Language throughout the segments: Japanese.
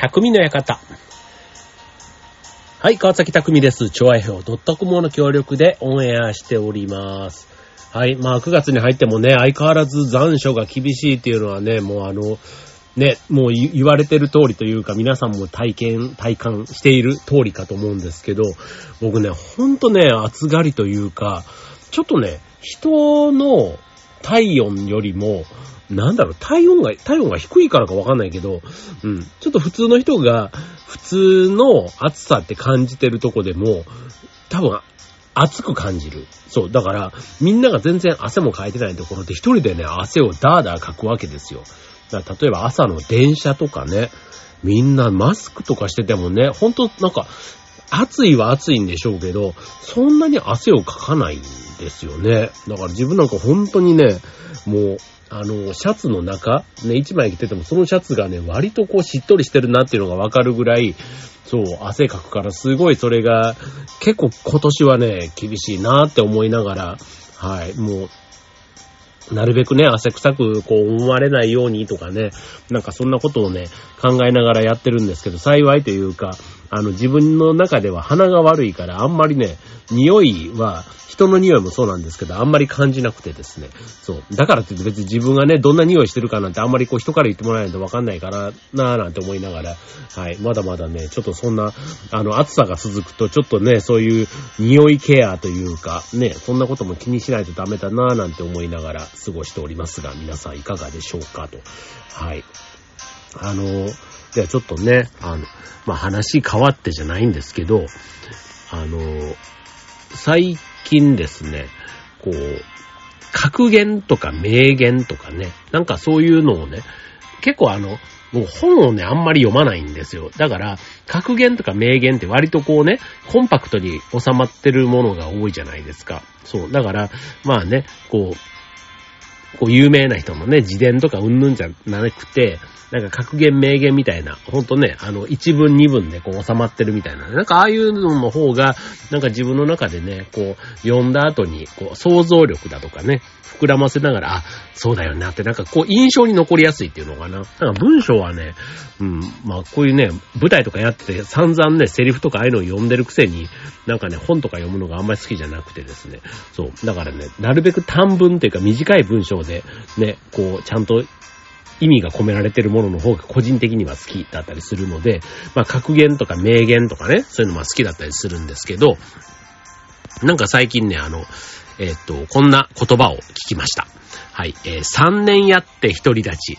匠の館。はい、川崎匠です。超愛表 .com の協力でオンエアしております。はい、まあ9月に入ってもね、相変わらず残暑が厳しいっていうのはね、もうあの、ね、もう言われてる通りというか、皆さんも体験、体感している通りかと思うんですけど、僕ね、ほんとね、暑がりというか、ちょっとね、人の体温よりも、なんだろう、体温が、体温が低いからかわかんないけど、うん、ちょっと普通の人が、普通の暑さって感じてるとこでも、多分、暑く感じる。そう。だから、みんなが全然汗もかいてないところで一人でね、汗をダーダーかくわけですよ。だから例えば朝の電車とかね、みんなマスクとかしててもね、ほんとなんか、暑いは暑いんでしょうけど、そんなに汗をかかないんですよね。だから自分なんか本当にね、もう、あの、シャツの中、ね、一枚着ててもそのシャツがね、割とこうしっとりしてるなっていうのがわかるぐらい、そう、汗かくからすごいそれが、結構今年はね、厳しいなって思いながら、はい、もう、なるべくね、汗臭くこう思われないようにとかね、なんかそんなことをね、考えながらやってるんですけど、幸いというか、あの自分の中では鼻が悪いからあんまりね、匂いは、人の匂いもそうなんですけど、あんまり感じなくてですね。そう。だからって別に自分がね、どんな匂いしてるかなんてあんまりこう人から言ってもらえないとわかんないからなぁなんて思いながら、はい。まだまだね、ちょっとそんな、あの、暑さが続くと、ちょっとね、そういう匂いケアというか、ね、そんなことも気にしないとダメだなぁなんて思いながら過ごしておりますが、皆さんいかがでしょうかと。はい。あの、じゃあちょっとね、あの、まあ、話変わってじゃないんですけど、あの、最近ですね、こう、格言とか名言とかね、なんかそういうのをね、結構あの、もう本をね、あんまり読まないんですよ。だから、格言とか名言って割とこうね、コンパクトに収まってるものが多いじゃないですか。そう。だから、まあね、こう、こう有名な人のね、自伝とかうんぬんじゃなくて、なんか格言名言みたいな、ほんとね、あの、一文二文でこう収まってるみたいな、なんかああいうのの方が、なんか自分の中でね、こう、読んだ後に、こう、想像力だとかね、膨らませながら、あ、そうだよなって、なんかこう、印象に残りやすいっていうのかな。なんか文章はね、うん、まあこういうね、舞台とかやってて散々ね、セリフとかああいうのを読んでるくせに、なんかね、本とか読むのがあんまり好きじゃなくてですね。そう。だからね、なるべく短文っていうか短い文章で、ね、こう、ちゃんと意味が込められてるものの方が個人的には好きだったりするので、まあ格言とか名言とかね、そういうのも好きだったりするんですけど、なんか最近ね、あの、えーっと、こんな言葉を聞きました。はい。えー3年やって独り立ち、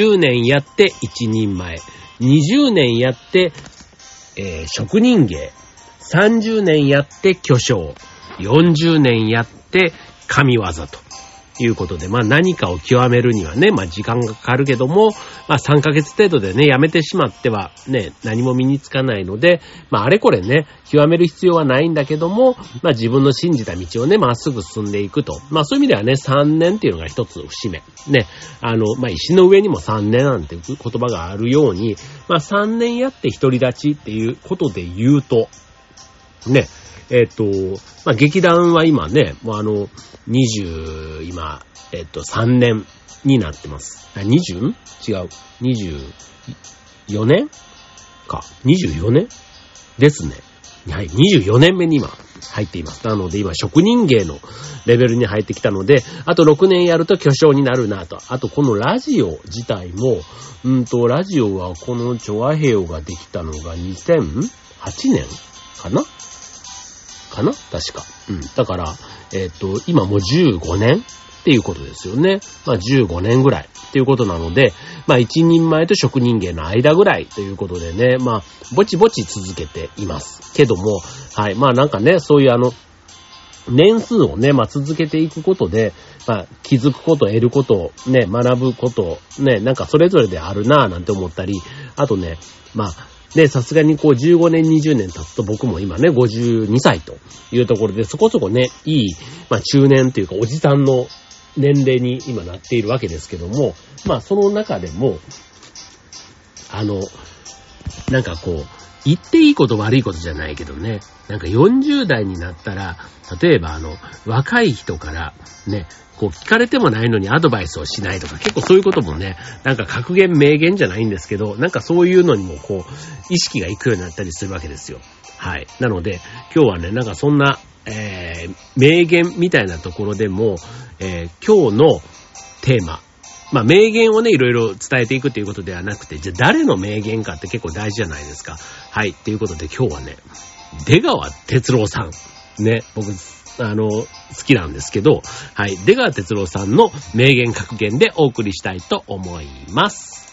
10年やって一人前、20年やって、えー職人芸、30年やって巨匠、40年やって神業と。いうことで、まあ何かを極めるにはね、まあ時間がかかるけども、まあ3ヶ月程度でね、やめてしまってはね、何も身につかないので、まああれこれね、極める必要はないんだけども、まあ自分の信じた道をね、まっすぐ進んでいくと。まあそういう意味ではね、3年っていうのが一つ節目。ね、あの、まあ石の上にも3年なんて言葉があるように、まあ3年やって独り立ちっていうことで言うと、ね、えっ、と、まあ、劇団は今ね、もうあの、20、今、えっ、と、3年になってます。あ 20? 違う。24年？か。24年？ですね。はい。24年目に今入っています。なので今職人芸のレベルに入ってきたので、あと6年やると巨匠になるなと。あとこのラジオ自体も、うんと、ラジオはこのチョアヘヨができたのが2008年かな？かな？確か。うん。だから、えっ、と、今もう15年っていうことですよね。まあ15年ぐらいっていうことなので、まあ一人前と職人芸の間ぐらいということでね、まあ、ぼちぼち続けています。けども、はい。まあなんかね、そういうあの、年数をね、まあ続けていくことで、まあ気づくこと、得ること、ね、学ぶこと、ね、なんかそれぞれであるなぁなんて思ったり、あとね、まあ、ね、さすがにこう15年、20年経つと僕も今ね、52歳というところで、そこそこね、いい、まあ中年というかおじさんの年齢に今なっているわけですけども、まあその中でも、あの、なんかこう、言っていいこと悪いことじゃないけどね、なんか40代になったら、例えばあの、若い人から、ね、こう聞かれてもないのにアドバイスをしないとか、結構そういうこともね、なんか格言名言じゃないんですけど、なんかそういうのにもこう、意識がいくようになったりするわけですよ。はい。なので、今日はね、なんかそんな、えー、名言みたいなところでも、えー、今日のテーマ、まあ名言をね、いろいろ伝えていくということではなくて、じゃあ誰の名言かって結構大事じゃないですか。はい。ということで今日はね、出川哲郎さん。ね、僕、あの、好きなんですけど、はい。出川哲郎さんの名言格言でお送りしたいと思います。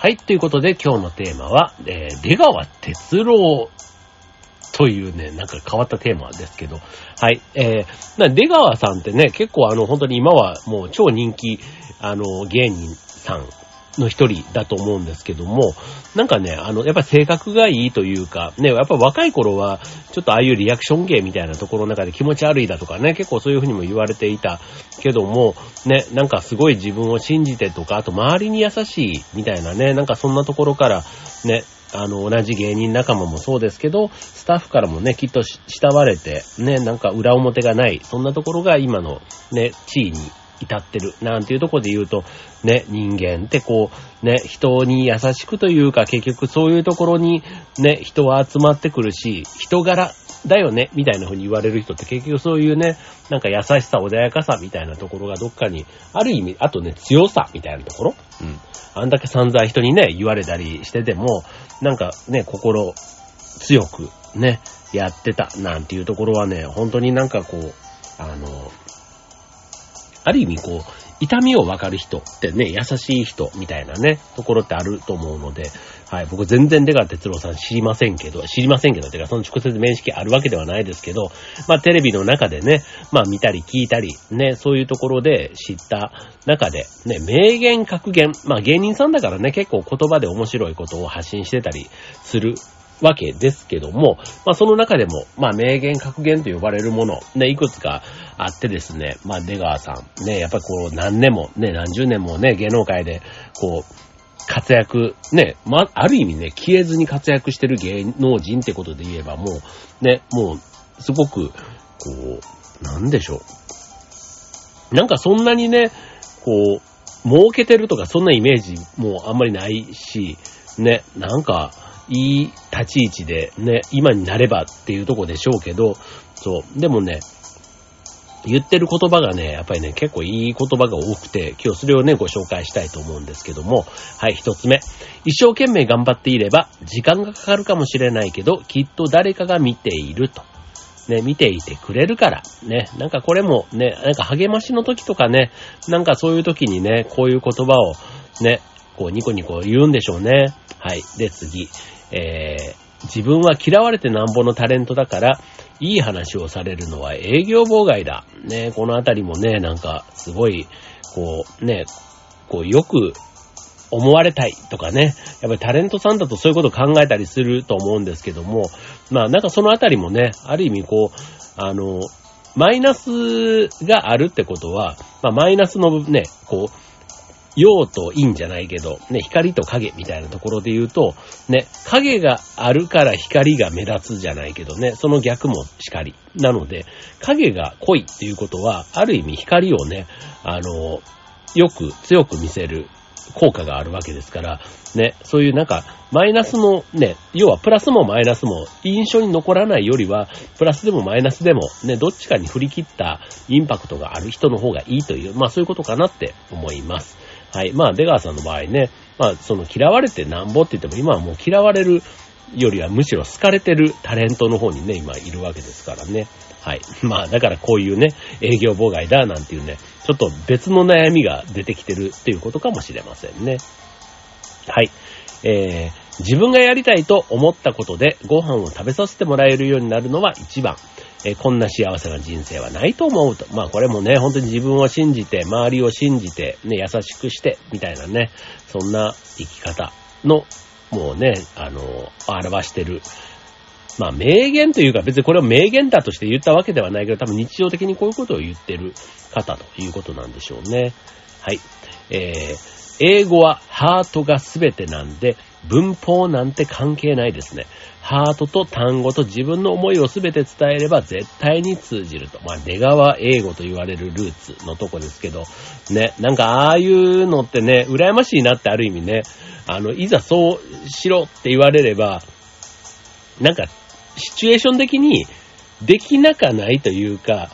はい、ということで今日のテーマは、えー、出川哲郎というね、なんか変わったテーマですけど、はい、えー、出川さんってね、結構あの、本当に今はもう超人気、あの、芸人さんの一人だと思うんですけども、なんかね、あの、やっぱ性格がいいというか、ね、やっぱ若い頃は、ちょっとああいうリアクション芸みたいなところの中で気持ち悪いだとかね、結構そういうふうにも言われていたけども、ね、なんかすごい自分を信じてとか、あと周りに優しいみたいなね、なんかそんなところから、ね、あの、同じ芸人仲間もそうですけど、スタッフからもね、きっと慕われて、ね、なんか裏表がない、そんなところが今のね、地位に至ってる、なんていうとこで言うと、ね、人間ってこう、ね、人に優しくというか、結局そういうところに、ね、人は集まってくるし、人柄だよね、みたいな風に言われる人って結局そういうね、なんか優しさ、穏やかさみたいなところがどっかに、ある意味、あとね、強さみたいなところうん。あんだけ散々人にね、言われたりしてても、なんかね、心強くね、やってたなんていうところはね、本当になんかこう、あの、ある意味こう、痛みをわかる人ってね、優しい人みたいなね、ところってあると思うので、はい、僕全然出川哲郎さん知りませんけど、知りませんけど、てかその直接面識あるわけではないですけど、まあテレビの中でね、まあ見たり聞いたり、ね、そういうところで知った中で、ね、名言格言、まあ芸人さんだからね、結構言葉で面白いことを発信してたりするわけですけども、まあその中でも、まあ名言格言と呼ばれるもの、ね、いくつかあってですね、まあ出川さん、ね、やっぱりこう何年も、ね、何十年もね、芸能界で、こう、活躍、ね、まあ、ある意味ね、消えずに活躍してる芸能人ってことで言えばもう、ね、もう、すごく、こう、なんでしょう。なんかそんなにね、こう、儲けてるとかそんなイメージもあんまりないし、ね、なんか、いい立ち位置でね、今になればっていうとこでしょうけど、そう。でもね、言ってる言葉がね、やっぱりね、結構いい言葉が多くて、今日それをね、ご紹介したいと思うんですけども、はい、一つ目。一生懸命頑張っていれば、時間がかかるかもしれないけど、きっと誰かが見ていると。ね、見ていてくれるから。ね、なんかこれもね、なんか励ましの時とかね、なんかそういう時にね、こういう言葉をね、こうニコニコ言うんでしょうね。はい。で、次。えー、自分は嫌われてなんぼのタレントだから、いい話をされるのは営業妨害だ。ね、このあたりもね、なんか、すごい、こう、ね、こう、よく思われたいとかね、やっぱりタレントさんだとそういうことを考えたりすると思うんですけども、まあなんかそのあたりもね、ある意味こう、あの、マイナスがあるってことは、まあマイナスのね、こう、陽と陰じゃないけど、ね、光と影みたいなところで言うと、ね、影があるから光が目立つじゃないけどね、その逆も光。なので、影が濃いっていうことは、ある意味光をね、あの、よく強く見せる効果があるわけですから、ね、そういうなんか、マイナスのね、要はプラスもマイナスも印象に残らないよりは、プラスでもマイナスでもね、どっちかに振り切ったインパクトがある人の方がいいという、まあそういうことかなって思います。はい。まあ、出川さんの場合ね、まあ、その嫌われてなんぼって言っても、今はもう嫌われるよりはむしろ好かれてるタレントの方にね、今いるわけですからね。はい。まあ、だからこういうね、営業妨害だなんていうね、ちょっと別の悩みが出てきてるっていうことかもしれませんね。はい。えー、自分がやりたいと思ったことでご飯を食べさせてもらえるようになるのは一番。えこんな幸せな人生はないと思うと。まあこれもね、本当に自分を信じて、周りを信じて、ね、優しくして、みたいなね、そんな生き方の、もうね、あの、表してる。まあ名言というか別にこれを名言だとして言ったわけではないけど、多分日常的にこういうことを言ってる方ということなんでしょうね。はい。えー、英語はハートが全てなんで、文法なんて関係ないですね。ハートと単語と自分の思いをすべて伝えれば絶対に通じると。まあ、出川英語と言われるルーツのとこですけど、ね、なんかああいうのってね、羨ましいなってある意味ね、あの、いざそうしろって言われれば、なんか、シチュエーション的にできなかないというか、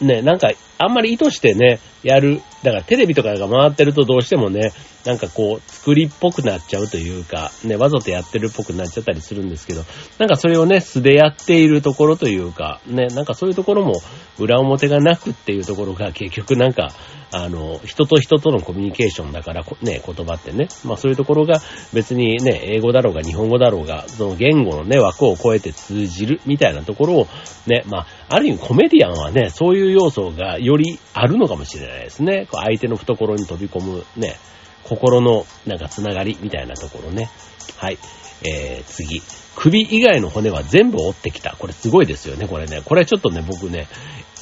ね、なんか、あんまり意図してね、やる。だからテレビとかが回ってるとどうしてもね、なんかこう、作りっぽくなっちゃうというか、ね、わざとやってるっぽくなっちゃったりするんですけど、なんかそれをね、素でやっているところというか、ね、なんかそういうところも裏表がなくっていうところが結局なんか、あの、人と人とのコミュニケーションだから、ね、言葉ってね、まあそういうところが別にね、英語だろうが日本語だろうが、その言語のね、枠を超えて通じるみたいなところを、ね、まあ、ある意味コメディアンはね、そういう要素がよりあるのかもしれないですね。こう相手の懐に飛び込むね、心のなんかつながりみたいなところね。はい。えー、次。首以外の骨は全部折ってきた。これすごいですよね、これね。これちょっとね、僕ね、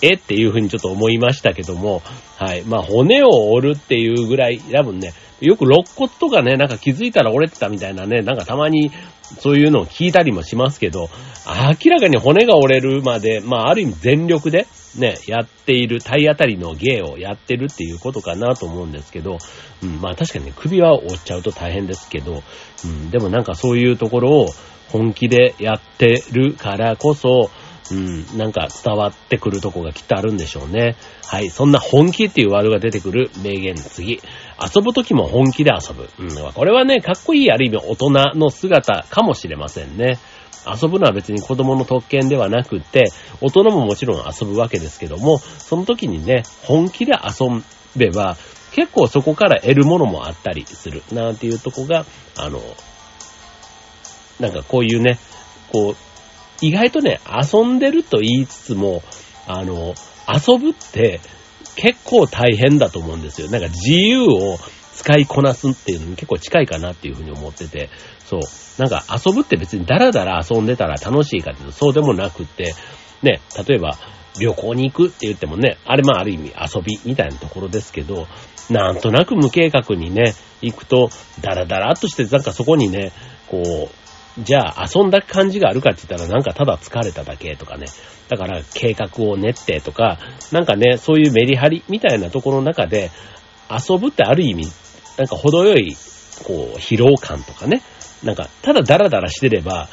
え？っていうふうにちょっと思いましたけども、はい。まあ、骨を折るっていうぐらい、多分ね、よく肋骨とかね、なんか気づいたら折れてたみたいなね、なんかたまにそういうのを聞いたりもしますけど、明らかに骨が折れるまで、まあ、ある意味全力で、ね、やっている、体当たりの芸をやってるっていうことかなと思うんですけど、うん、まあ確かにね、首は折っちゃうと大変ですけど、うん、でもなんかそういうところを本気でやってるからこそ、うん、なんか伝わってくるとこがきっとあるんでしょうね。はい。そんな本気っていうワードが出てくる名言次。遊ぶときも本気で遊ぶ。うん。これはね、かっこいいある意味大人の姿かもしれませんね。遊ぶのは別に子供の特権ではなくて、大人ももちろん遊ぶわけですけども、その時にね、本気で遊べば、結構そこから得るものもあったりする。なんていうとこが、あの、なんかこういうね、こう、意外とね、遊んでると言いつつも、あの、遊ぶって結構大変だと思うんですよ。なんか自由を使いこなすっていうのに結構近いかなっていうふうに思ってて、そう。なんか遊ぶって別にダラダラ遊んでたら楽しいかっていうとそうでもなくって、ね、例えば旅行に行くって言ってもね、あれまあある意味遊びみたいなところですけど、なんとなく無計画にね、行くと、ダラダラっとしてなんかそこにね、こう、じゃあ遊んだ感じがあるかって言ったらなんかただ疲れただけとかね。だから計画を練ってとか、なんかね、そういうメリハリみたいなところの中で、遊ぶってある意味、なんか程よい、こう、疲労感とかね。なんか、ただダラダラしてれば、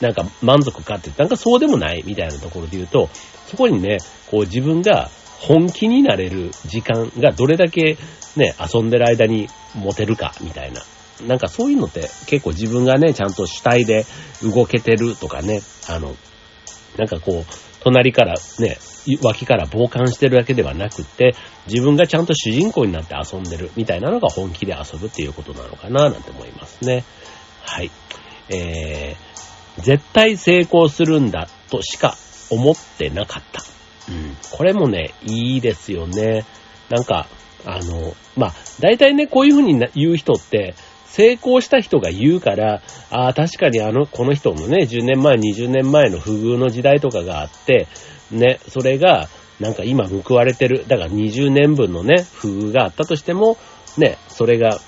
なんか満足かって、なんかそうでもないみたいなところで言うと、そこにね、こう自分が本気になれる時間がどれだけね、遊んでる間に持てるかみたいな。なんかそういうのって結構自分がね、ちゃんと主体で動けてるとかね、あの、なんかこう、隣からね、脇から傍観してるだけではなくって、自分がちゃんと主人公になって遊んでるみたいなのが本気で遊ぶっていうことなのかななんて思いますね。はい。えー、絶対成功するんだとしか思ってなかった。うん。これもね、いいですよね。なんか、あの、まあ、大体ね、こういうふうに言う人って、成功した人が言うから、ああ、確かにあの、この人のね、10年前、20年前の不遇の時代とかがあって、ね、それが、なんか今報われてる。だから20年分のね、不遇があったとしても、ね、それが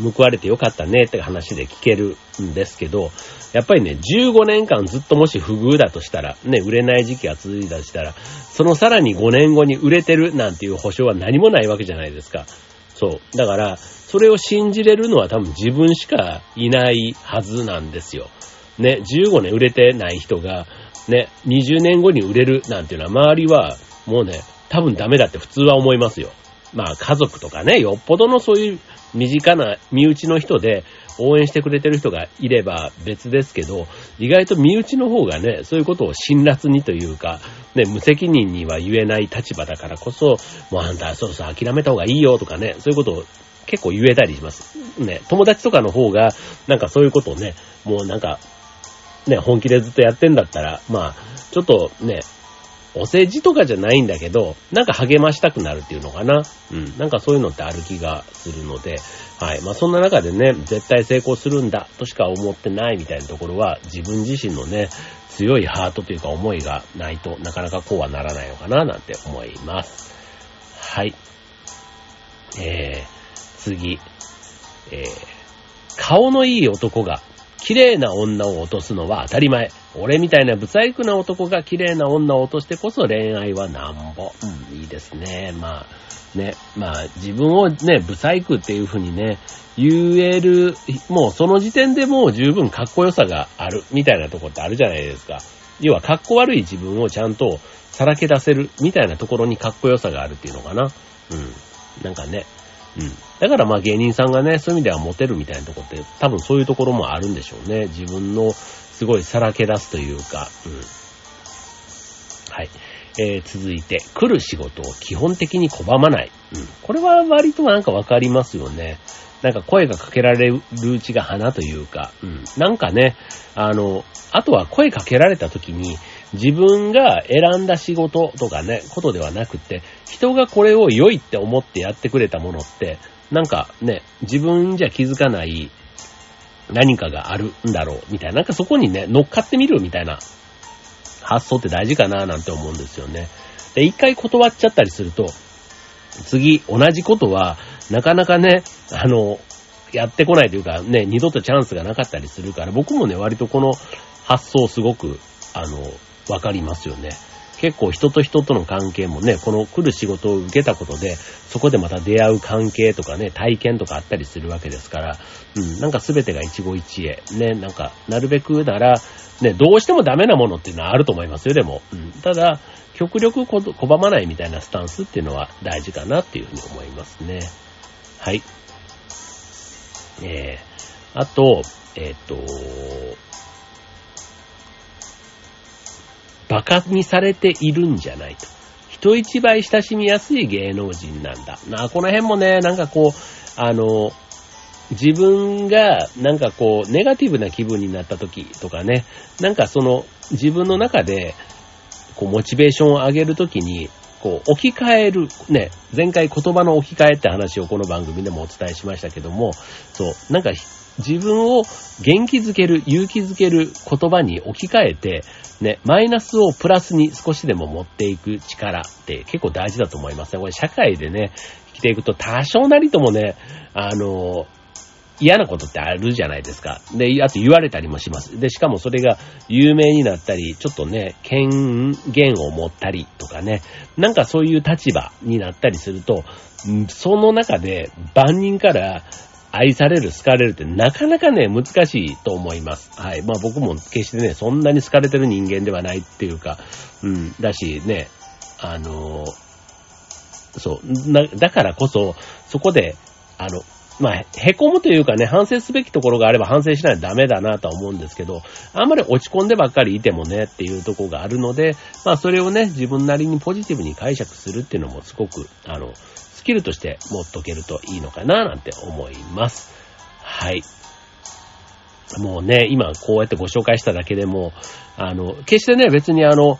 報われてよかったねって話で聞けるんですけど、やっぱりね、15年間ずっともし不遇だとしたら、ね、売れない時期が続いたとしたら、そのさらに5年後に売れてるなんていう保証は何もないわけじゃないですか。そう。だから、それを信じれるのは多分自分しかいないはずなんですよ。ね、15年売れてない人が、ね、20年後に売れるなんていうのは周りはもうね、多分ダメだって普通は思いますよ。まあ家族とかね、よっぽどのそういう身近な身内の人で応援してくれてる人がいれば別ですけど、意外と身内の方がね、そういうことを辛辣にというか、ね、無責任には言えない立場だからこそ、もうあんたそうそう諦めた方がいいよとかね、そういうことを結構言えたりします。ね、友達とかの方が、なんかそういうことをね、もうなんか、ね、本気でずっとやってんだったら、まあ、ちょっとね、お世辞とかじゃないんだけど、なんか励ましたくなるっていうのかな。うん。なんかそういうのってある気がするので、はい。まあそんな中でね、絶対成功するんだとしか思ってないみたいなところは、自分自身のね、強いハートというか思いがないとなかなかこうはならないのかななんて思います。はい。えー、次。えー、顔のいい男が綺麗な女を落とすのは当たり前。俺みたいな不細工な男が綺麗な女を落としてこそ恋愛はなんぼ。うん、いいですね。まあ、ね、まあ自分をね、不細工っていう風にね、言える、もうその時点でもう十分かっこよさがある、みたいなとこってあるじゃないですか。要はかっこ悪い自分をちゃんとさらけ出せる、みたいなところにかっこよさがあるっていうのかな。うん。なんかね、うん。だからまあ芸人さんがね、そういう意味ではモテるみたいなとこって多分そういうところもあるんでしょうね。自分のすごいさらけ出すというか、うん。はい。えー、続いて、来る仕事を基本的に拒まない。うん。これは割となんかわかりますよね。なんか声がかけられるうちが花というか、うん。なんかね、あの、あとは声かけられた時に、自分が選んだ仕事とかね、ことではなくて、人がこれを良いって思ってやってくれたものって、なんかね、自分じゃ気づかない何かがあるんだろう、みたいな。なんかそこにね、乗っかってみるみたいな発想って大事かななんて思うんですよね。で、一回断っちゃったりすると、次、同じことは、なかなかね、あの、やってこないというか、ね、二度とチャンスがなかったりするから、僕もね、割とこの発想すごく、あの、わかりますよね。結構人と人との関係もね、この来る仕事を受けたことで、そこでまた出会う関係とかね、体験とかあったりするわけですから、うん、なんか全てが一期一会。ね、なんか、なるべくなら、ね、どうしてもダメなものっていうのはあると思いますよ、でも。うん、ただ、極力拒まないみたいなスタンスっていうのは大事かなっていうふうに思いますね。はい。えー、あと、えっ、ー、と、馬鹿にされているんじゃないと。人一倍親しみやすい芸能人なんだ。なこの辺もね、なんかこう、あの、自分がなんかこう、ネガティブな気分になった時とかね、なんかその自分の中で、こう、モチベーションを上げるときに、こう、置き換える、ね、前回言葉の置き換えって話をこの番組でもお伝えしましたけども、そう、なんか自分を元気づける、勇気づける言葉に置き換えて、ね、マイナスをプラスに少しでも持っていく力って結構大事だと思いますね。これ社会でね、生きていくと多少なりともね、あの、嫌なことってあるじゃないですか。で、あと言われたりもします。で、しかもそれが有名になったり、ちょっとね、権限を持ったりとかね、なんかそういう立場になったりすると、その中で万人から愛される、好かれるってなかなかね、難しいと思います。はい。まあ僕も決してね、そんなに好かれてる人間ではないっていうか、うん、だしね、あのそう、な、だからこそ、そこで、あの、まあ、凹むというかね、反省すべきところがあれば反省しないとダメだなとは思うんですけど、あんまり落ち込んでばっかりいてもねっていうとこがあるので、まあそれをね、自分なりにポジティブに解釈するっていうのもすごく、あの、スキルとして持っとけるといいのかななんて思います。はい。もうね、今こうやってご紹介しただけでも、あの、決してね、別にあの、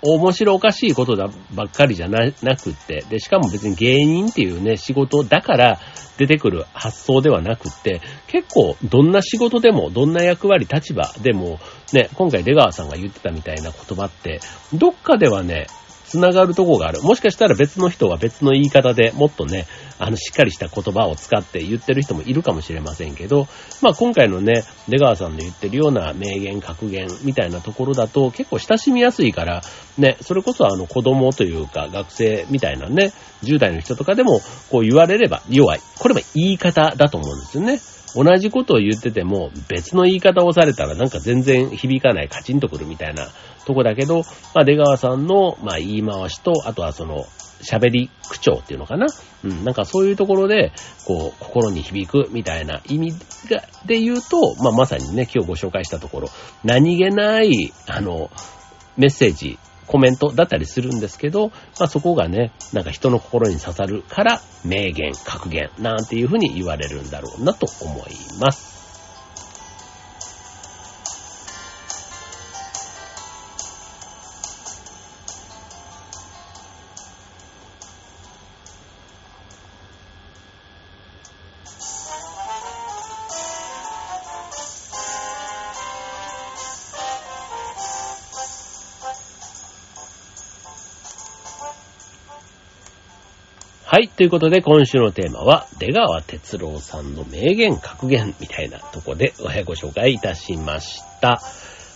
面白おかしいことだばっかりじゃななくって、で、しかも別に芸人っていうね、仕事だから出てくる発想ではなくって、結構どんな仕事でも、どんな役割、立場でも、ね、今回出川さんが言ってたみたいな言葉って、どっかではね、繋がるとこがある。もしかしたら別の人は別の言い方でもっとね、あの、しっかりした言葉を使って言ってる人もいるかもしれませんけど、まあ今回のね、出川さんの言ってるような名言、格言みたいなところだと結構親しみやすいから、ね、それこそあの子供というか学生みたいなね、10代の人とかでもこう言われれば弱い。これも言い方だと思うんですよね。同じことを言ってても別の言い方をされたらなんか全然響かないカチンとくるみたいなとこだけど、まあ出川さんのまあ言い回しと、あとはその喋り口調っていうのかな。うん、なんかそういうところで、こう、心に響くみたいな意味が、で言うと、まあまさにね、今日ご紹介したところ、何気ない、あの、メッセージコメントだったりするんですけど、まあそこがね、なんか人の心に刺さるから名言、格言なんていうふうに言われるんだろうなと思います。はい。ということで、今週のテーマは、出川哲郎さんの名言格言みたいなとこでご紹介いたしました。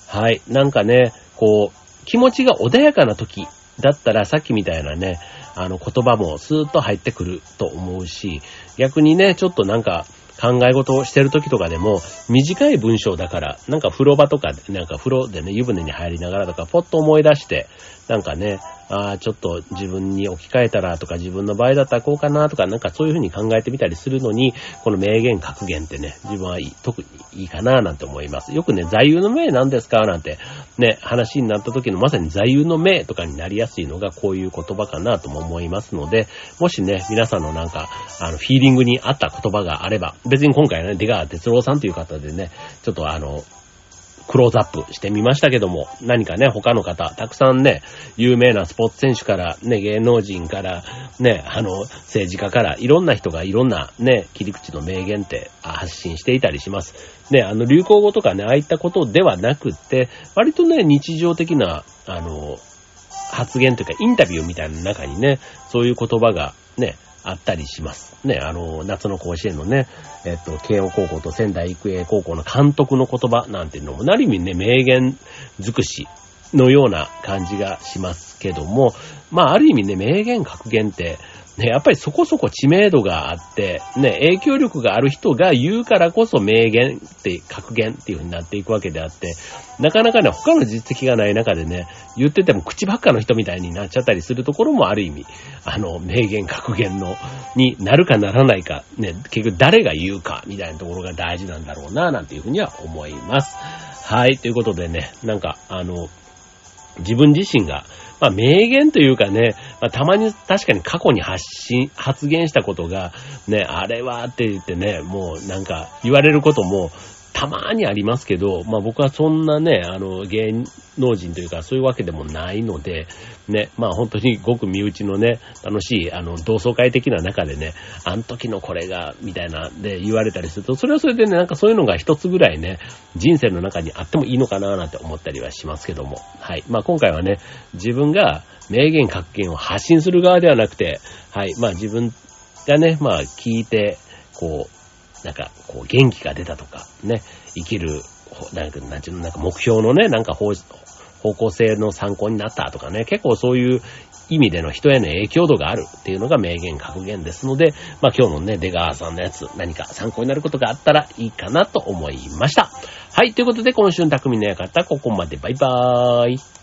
はい。なんかね、こう、気持ちが穏やかな時だったら、さっきみたいなね、あの言葉もスーッと入ってくると思うし、逆にね、ちょっとなんか、考え事をしてる時とかでも、短い文章だから、なんか風呂場とか、なんか風呂でね、湯船に入りながらとか、ポッと思い出して、なんかね、ああ、ちょっと自分に置き換えたらとか、自分の場合だったらこうかなとか、なんかそういうふうに考えてみたりするのに、この名言格言ってね、自分はいい特にいいかななんて思います。よくね、座右の銘なんですかなんて、ね、話になった時のまさに座右の銘とかになりやすいのがこういう言葉かなとも思いますので、もしね、皆さんのなんか、あの、フィーリングに合った言葉があれば、別に今回はね、出川哲郎さんという方でね、ちょっとあの、クローズアップしてみましたけども、何かね、他の方、たくさんね、有名なスポーツ選手から、ね、芸能人から、ね、あの、政治家から、いろんな人がいろんなね、切り口の名言って発信していたりします。ね、あの、流行語とかね、ああいったことではなくって、割とね、日常的な、あの、発言というか、インタビューみたいな中にね、そういう言葉がね、あったりします。ね、あの、夏の甲子園のね、えっと、慶応高校と仙台育英高校の監督の言葉なんていうのも、なる意味ね、名言尽くしのような感じがしますけども、まあ、ある意味ね、名言格言って、ね、やっぱりそこそこ知名度があって、ね、影響力がある人が言うからこそ名言って、格言っていう風になっていくわけであって、なかなかね、他の実績がない中でね、言ってても口ばっかの人みたいになっちゃったりするところもある意味、あの、名言格言の、になるかならないか、ね、結局誰が言うか、みたいなところが大事なんだろうな、なんていう風には思います。はい、ということでね、なんか、あの、自分自身が、まあ、名言というかね、まあ、たまに確かに過去に発信、発言したことが、ね、あれはって言ってね、もうなんか言われることも、たまーにありますけど、まあ僕はそんなね、あの、芸能人というかそういうわけでもないので、ね、まあ本当にごく身内のね、楽しい、あの、同窓会的な中でね、あの時のこれが、みたいな、で言われたりすると、それはそれでね、なんかそういうのが一つぐらいね、人生の中にあってもいいのかななんて思ったりはしますけども。はい。まあ今回はね、自分が名言格言を発信する側ではなくて、はい。まあ自分がね、まあ聞いて、こう、なんか、こう、元気が出たとか、ね、生きる、なんか、なんちゅうの、なんか目標のね、なんか方、方向性の参考になったとかね、結構そういう意味での人への影響度があるっていうのが名言格言ですので、まあ今日のね、出川さんのやつ、何か参考になることがあったらいいかなと思いました。はい、ということで今週の匠の館、ここまでバイバーイ。